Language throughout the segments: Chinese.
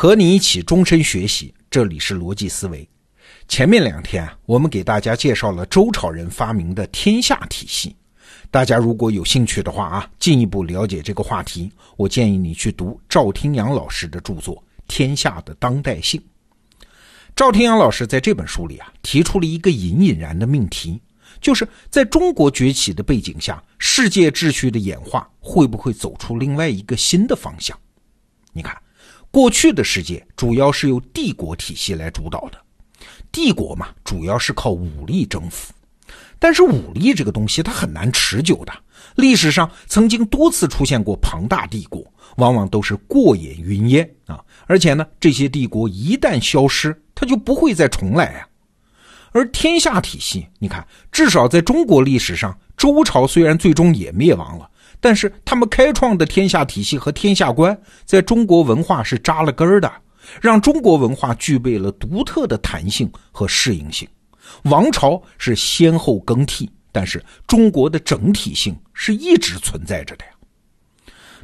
和你一起终身学习，这里是逻辑思维。前面两天啊，我们给大家介绍了周朝人发明的天下体系。大家如果有兴趣的话啊，进一步了解这个话题，我建议你去读赵廷阳老师的著作《天下的当代性》。赵廷阳老师在这本书里啊，提出了一个隐隐然的命题，就是在中国崛起的背景下，世界秩序的演化会不会走出另外一个新的方向？你看。过去的世界主要是由帝国体系来主导的，帝国嘛，主要是靠武力征服。但是武力这个东西它很难持久的。历史上曾经多次出现过庞大帝国，往往都是过眼云烟啊。而且呢，这些帝国一旦消失，它就不会再重来啊。而天下体系，你看，至少在中国历史上，周朝虽然最终也灭亡了。但是他们开创的天下体系和天下观，在中国文化是扎了根儿的，让中国文化具备了独特的弹性和适应性。王朝是先后更替，但是中国的整体性是一直存在着的呀。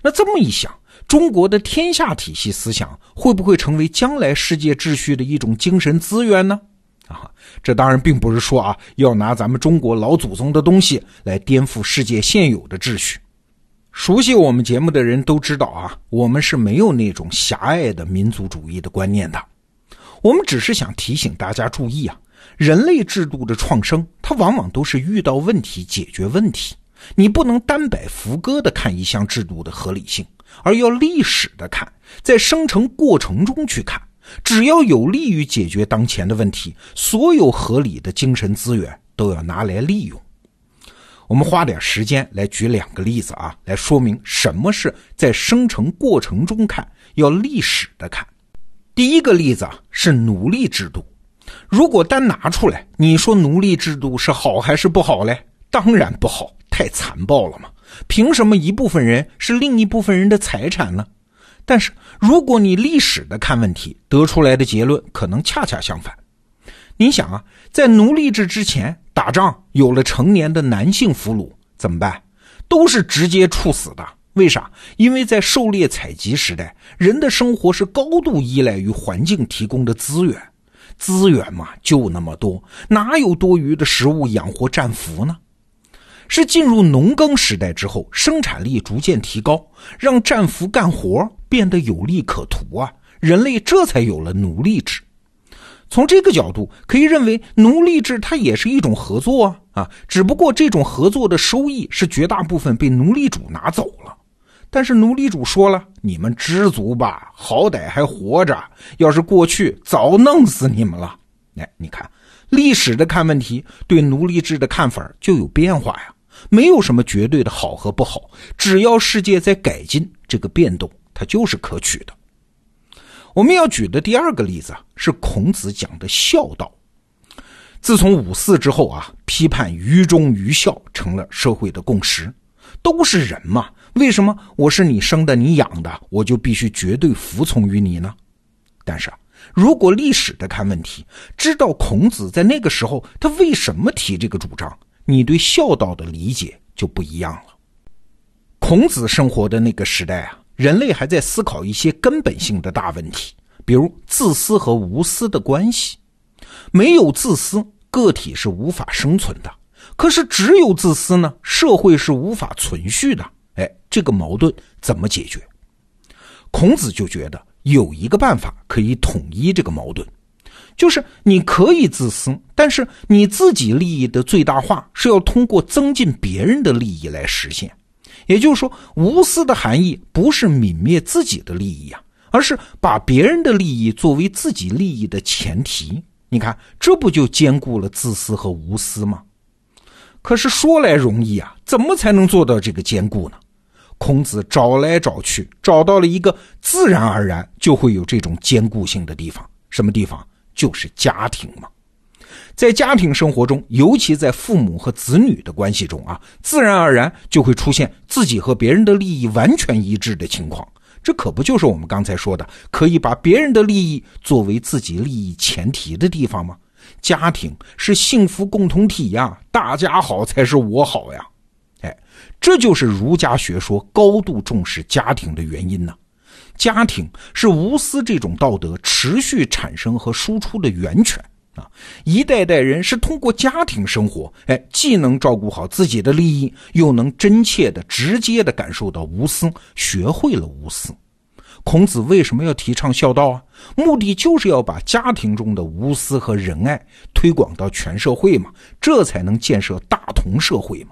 那这么一想，中国的天下体系思想会不会成为将来世界秩序的一种精神资源呢？啊，这当然并不是说啊，要拿咱们中国老祖宗的东西来颠覆世界现有的秩序。熟悉我们节目的人都知道啊，我们是没有那种狭隘的民族主义的观念的。我们只是想提醒大家注意啊，人类制度的创生，它往往都是遇到问题解决问题。你不能单摆浮歌的看一项制度的合理性，而要历史的看，在生成过程中去看。只要有利于解决当前的问题，所有合理的精神资源都要拿来利用。我们花点时间来举两个例子啊，来说明什么是在生成过程中看，要历史的看。第一个例子啊是奴隶制度。如果单拿出来，你说奴隶制度是好还是不好嘞？当然不好，太残暴了嘛！凭什么一部分人是另一部分人的财产呢？但是如果你历史的看问题，得出来的结论可能恰恰相反。你想啊，在奴隶制之前。打仗有了成年的男性俘虏怎么办？都是直接处死的。为啥？因为在狩猎采集时代，人的生活是高度依赖于环境提供的资源，资源嘛就那么多，哪有多余的食物养活战俘呢？是进入农耕时代之后，生产力逐渐提高，让战俘干活变得有利可图啊，人类这才有了奴隶制。从这个角度可以认为，奴隶制它也是一种合作啊啊！只不过这种合作的收益是绝大部分被奴隶主拿走了。但是奴隶主说了：“你们知足吧，好歹还活着。要是过去，早弄死你们了。”哎，你看，历史的看问题，对奴隶制的看法就有变化呀。没有什么绝对的好和不好，只要世界在改进，这个变动它就是可取的。我们要举的第二个例子啊，是孔子讲的孝道。自从五四之后啊，批判愚忠愚孝成了社会的共识。都是人嘛，为什么我是你生的、你养的，我就必须绝对服从于你呢？但是啊，如果历史的看问题，知道孔子在那个时候他为什么提这个主张，你对孝道的理解就不一样了。孔子生活的那个时代啊。人类还在思考一些根本性的大问题，比如自私和无私的关系。没有自私，个体是无法生存的；可是只有自私呢，社会是无法存续的。哎，这个矛盾怎么解决？孔子就觉得有一个办法可以统一这个矛盾，就是你可以自私，但是你自己利益的最大化是要通过增进别人的利益来实现。也就是说，无私的含义不是泯灭自己的利益啊，而是把别人的利益作为自己利益的前提。你看，这不就兼顾了自私和无私吗？可是说来容易啊，怎么才能做到这个兼顾呢？孔子找来找去，找到了一个自然而然就会有这种兼顾性的地方，什么地方？就是家庭嘛。在家庭生活中，尤其在父母和子女的关系中啊，自然而然就会出现自己和别人的利益完全一致的情况。这可不就是我们刚才说的，可以把别人的利益作为自己利益前提的地方吗？家庭是幸福共同体呀，大家好才是我好呀。哎，这就是儒家学说高度重视家庭的原因呢。家庭是无私这种道德持续产生和输出的源泉啊！一代代人是通过家庭生活，哎，既能照顾好自己的利益，又能真切的、直接的感受到无私，学会了无私。孔子为什么要提倡孝道啊？目的就是要把家庭中的无私和仁爱推广到全社会嘛，这才能建设大同社会嘛。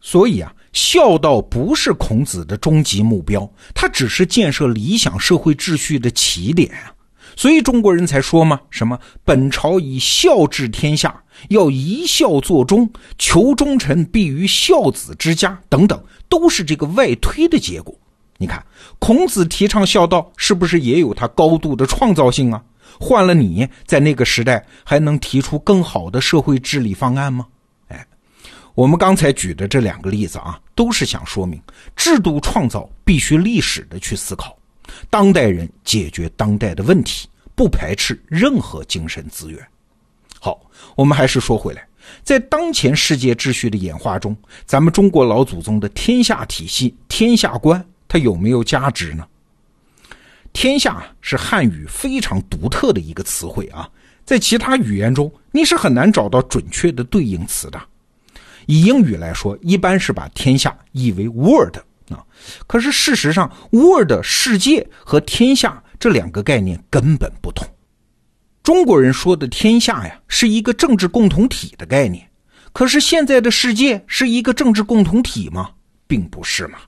所以啊，孝道不是孔子的终极目标，它只是建设理想社会秩序的起点啊。所以中国人才说嘛，什么本朝以孝治天下，要一孝作忠，求忠臣必于孝子之家，等等，都是这个外推的结果。你看，孔子提倡孝道，是不是也有他高度的创造性啊？换了你在那个时代，还能提出更好的社会治理方案吗？哎，我们刚才举的这两个例子啊，都是想说明，制度创造必须历史的去思考，当代人解决当代的问题，不排斥任何精神资源。好，我们还是说回来，在当前世界秩序的演化中，咱们中国老祖宗的天下体系、天下观。它有没有价值呢？天下是汉语非常独特的一个词汇啊，在其他语言中你是很难找到准确的对应词的。以英语来说，一般是把天下译为 world 啊，可是事实上，Word 世界和天下这两个概念根本不同。中国人说的天下呀，是一个政治共同体的概念，可是现在的世界是一个政治共同体吗？并不是嘛。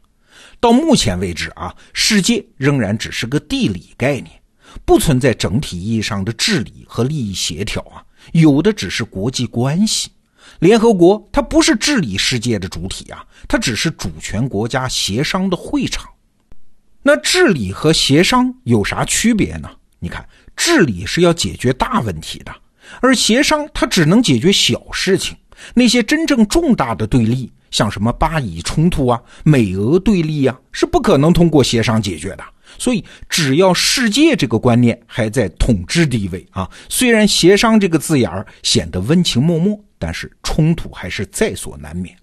到目前为止啊，世界仍然只是个地理概念，不存在整体意义上的治理和利益协调啊，有的只是国际关系。联合国它不是治理世界的主体啊，它只是主权国家协商的会场。那治理和协商有啥区别呢？你看，治理是要解决大问题的，而协商它只能解决小事情，那些真正重大的对立。像什么巴以冲突啊、美俄对立啊，是不可能通过协商解决的。所以，只要世界这个观念还在统治地位啊，虽然协商这个字眼儿显得温情脉脉，但是冲突还是在所难免。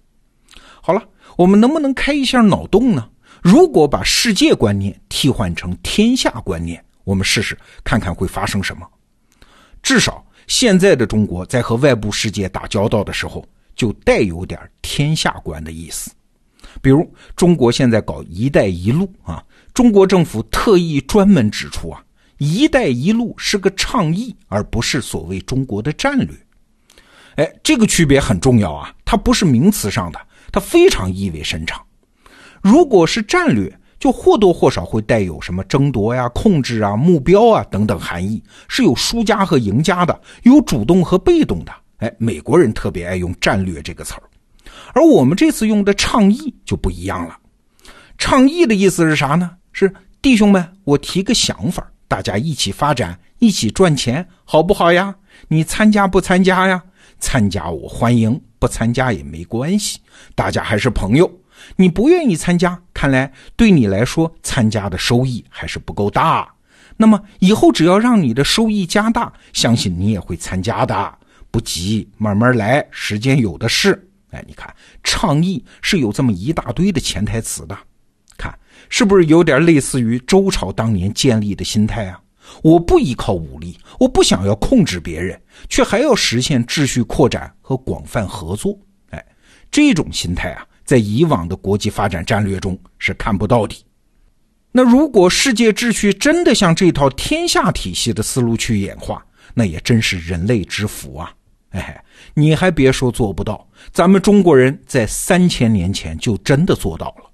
好了，我们能不能开一下脑洞呢？如果把世界观念替换成天下观念，我们试试看看会发生什么。至少现在的中国在和外部世界打交道的时候。就带有点天下观的意思，比如中国现在搞“一带一路”啊，中国政府特意专门指出啊，“一带一路”是个倡议，而不是所谓中国的战略。哎，这个区别很重要啊，它不是名词上的，它非常意味深长。如果是战略，就或多或少会带有什么争夺呀、控制啊、目标啊等等含义，是有输家和赢家的，有主动和被动的。哎，美国人特别爱用“战略”这个词儿，而我们这次用的“倡议”就不一样了。倡议的意思是啥呢？是弟兄们，我提个想法，大家一起发展，一起赚钱，好不好呀？你参加不参加呀？参加我欢迎，不参加也没关系，大家还是朋友。你不愿意参加，看来对你来说参加的收益还是不够大。那么以后只要让你的收益加大，相信你也会参加的。不急，慢慢来，时间有的是。哎，你看，倡议是有这么一大堆的潜台词的，看是不是有点类似于周朝当年建立的心态啊？我不依靠武力，我不想要控制别人，却还要实现秩序扩展和广泛合作。哎，这种心态啊，在以往的国际发展战略中是看不到的。那如果世界秩序真的向这套天下体系的思路去演化，那也真是人类之福啊！哎，你还别说做不到，咱们中国人在三千年前就真的做到了。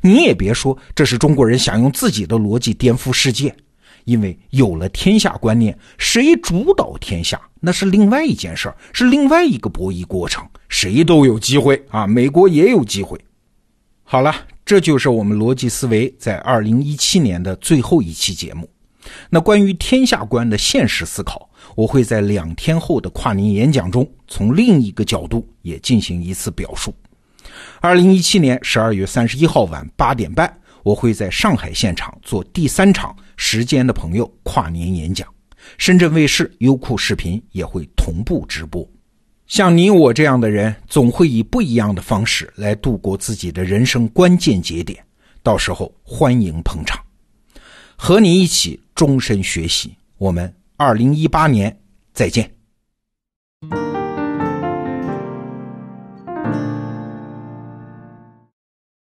你也别说这是中国人想用自己的逻辑颠覆世界，因为有了天下观念，谁主导天下那是另外一件事儿，是另外一个博弈过程，谁都有机会啊，美国也有机会。好了，这就是我们逻辑思维在二零一七年的最后一期节目。那关于天下观的现实思考。我会在两天后的跨年演讲中，从另一个角度也进行一次表述。二零一七年十二月三十一号晚八点半，我会在上海现场做第三场“时间的朋友”跨年演讲。深圳卫视、优酷视频也会同步直播。像你我这样的人，总会以不一样的方式来度过自己的人生关键节点。到时候欢迎捧场。和你一起终身学习。我们二零一八年再见。